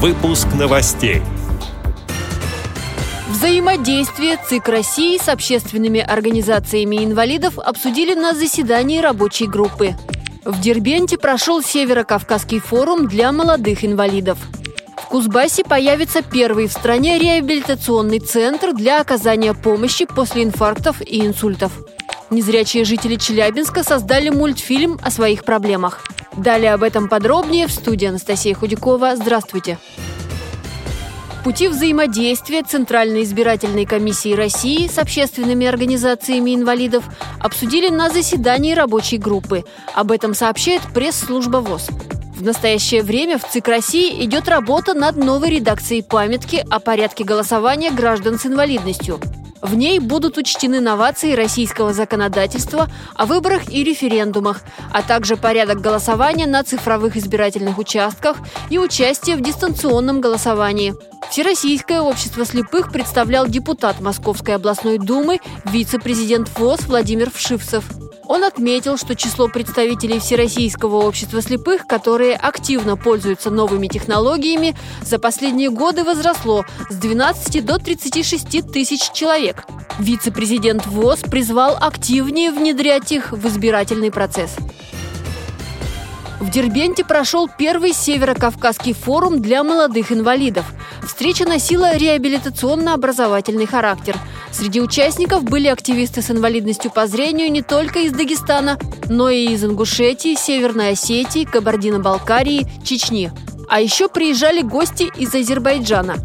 Выпуск новостей. Взаимодействие ЦИК России с общественными организациями инвалидов обсудили на заседании рабочей группы. В Дербенте прошел Северо-Кавказский форум для молодых инвалидов. В Кузбассе появится первый в стране реабилитационный центр для оказания помощи после инфарктов и инсультов. Незрячие жители Челябинска создали мультфильм о своих проблемах. Далее об этом подробнее в студии Анастасия Худякова. Здравствуйте. Пути взаимодействия Центральной избирательной комиссии России с общественными организациями инвалидов обсудили на заседании рабочей группы. Об этом сообщает пресс-служба ВОЗ. В настоящее время в ЦИК России идет работа над новой редакцией памятки о порядке голосования граждан с инвалидностью. В ней будут учтены новации российского законодательства о выборах и референдумах, а также порядок голосования на цифровых избирательных участках и участие в дистанционном голосовании. Всероссийское общество слепых представлял депутат Московской областной думы, вице-президент ВОЗ Владимир Вшивцев. Он отметил, что число представителей Всероссийского общества слепых, которые активно пользуются новыми технологиями, за последние годы возросло с 12 до 36 тысяч человек. Вице-президент ВОЗ призвал активнее внедрять их в избирательный процесс. В Дербенте прошел первый Северо-Кавказский форум для молодых инвалидов. Встреча носила реабилитационно-образовательный характер. Среди участников были активисты с инвалидностью по зрению не только из Дагестана, но и из Ингушетии, Северной Осетии, Кабардино-Балкарии, Чечни. А еще приезжали гости из Азербайджана.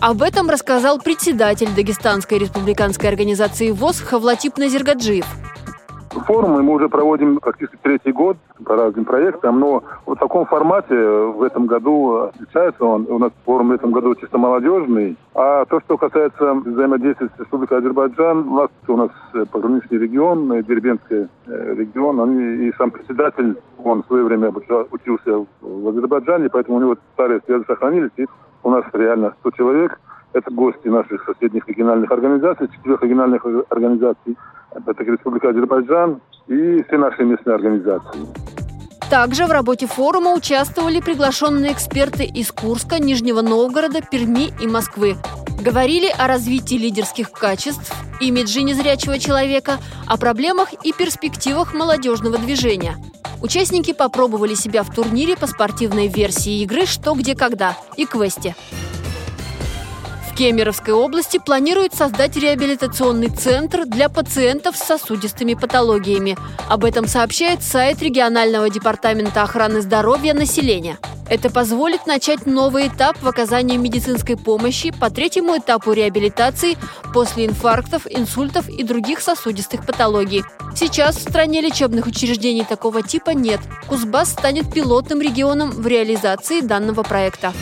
Об этом рассказал председатель Дагестанской республиканской организации ВОЗ Хавлатип Назергаджиев – Форумы мы уже проводим практически третий год по разным проектам, но в таком формате в этом году отличается он. У нас форум в этом году чисто молодежный. А то, что касается взаимодействия с Республикой Азербайджан, у нас, у нас пограничный регион, Дербенский э, регион, они, и сам председатель, он в свое время учился в Азербайджане, поэтому у него старые связи сохранились. И у нас реально 100 человек. Это гости наших соседних региональных организаций, четырех региональных организаций это Республика Азербайджан и все наши местные организации. Также в работе форума участвовали приглашенные эксперты из Курска, Нижнего Новгорода, Перми и Москвы. Говорили о развитии лидерских качеств, имидже незрячего человека, о проблемах и перспективах молодежного движения. Участники попробовали себя в турнире по спортивной версии игры «Что, где, когда» и квесте. Кемеровской области планирует создать реабилитационный центр для пациентов с сосудистыми патологиями. Об этом сообщает сайт регионального департамента охраны здоровья населения. Это позволит начать новый этап в оказании медицинской помощи по третьему этапу реабилитации после инфарктов, инсультов и других сосудистых патологий. Сейчас в стране лечебных учреждений такого типа нет. Кузбасс станет пилотным регионом в реализации данного проекта.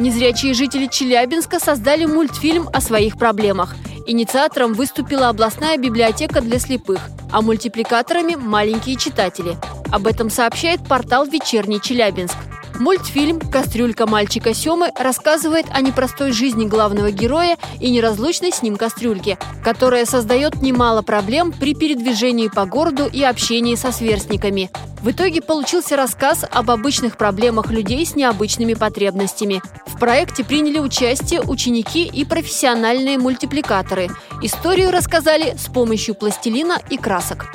Незрячие жители Челябинска создали мультфильм о своих проблемах. Инициатором выступила областная библиотека для слепых, а мультипликаторами – маленькие читатели. Об этом сообщает портал «Вечерний Челябинск». Мультфильм «Кастрюлька мальчика Семы» рассказывает о непростой жизни главного героя и неразлучной с ним кастрюльке, которая создает немало проблем при передвижении по городу и общении со сверстниками. В итоге получился рассказ об обычных проблемах людей с необычными потребностями. В проекте приняли участие ученики и профессиональные мультипликаторы. Историю рассказали с помощью пластилина и красок.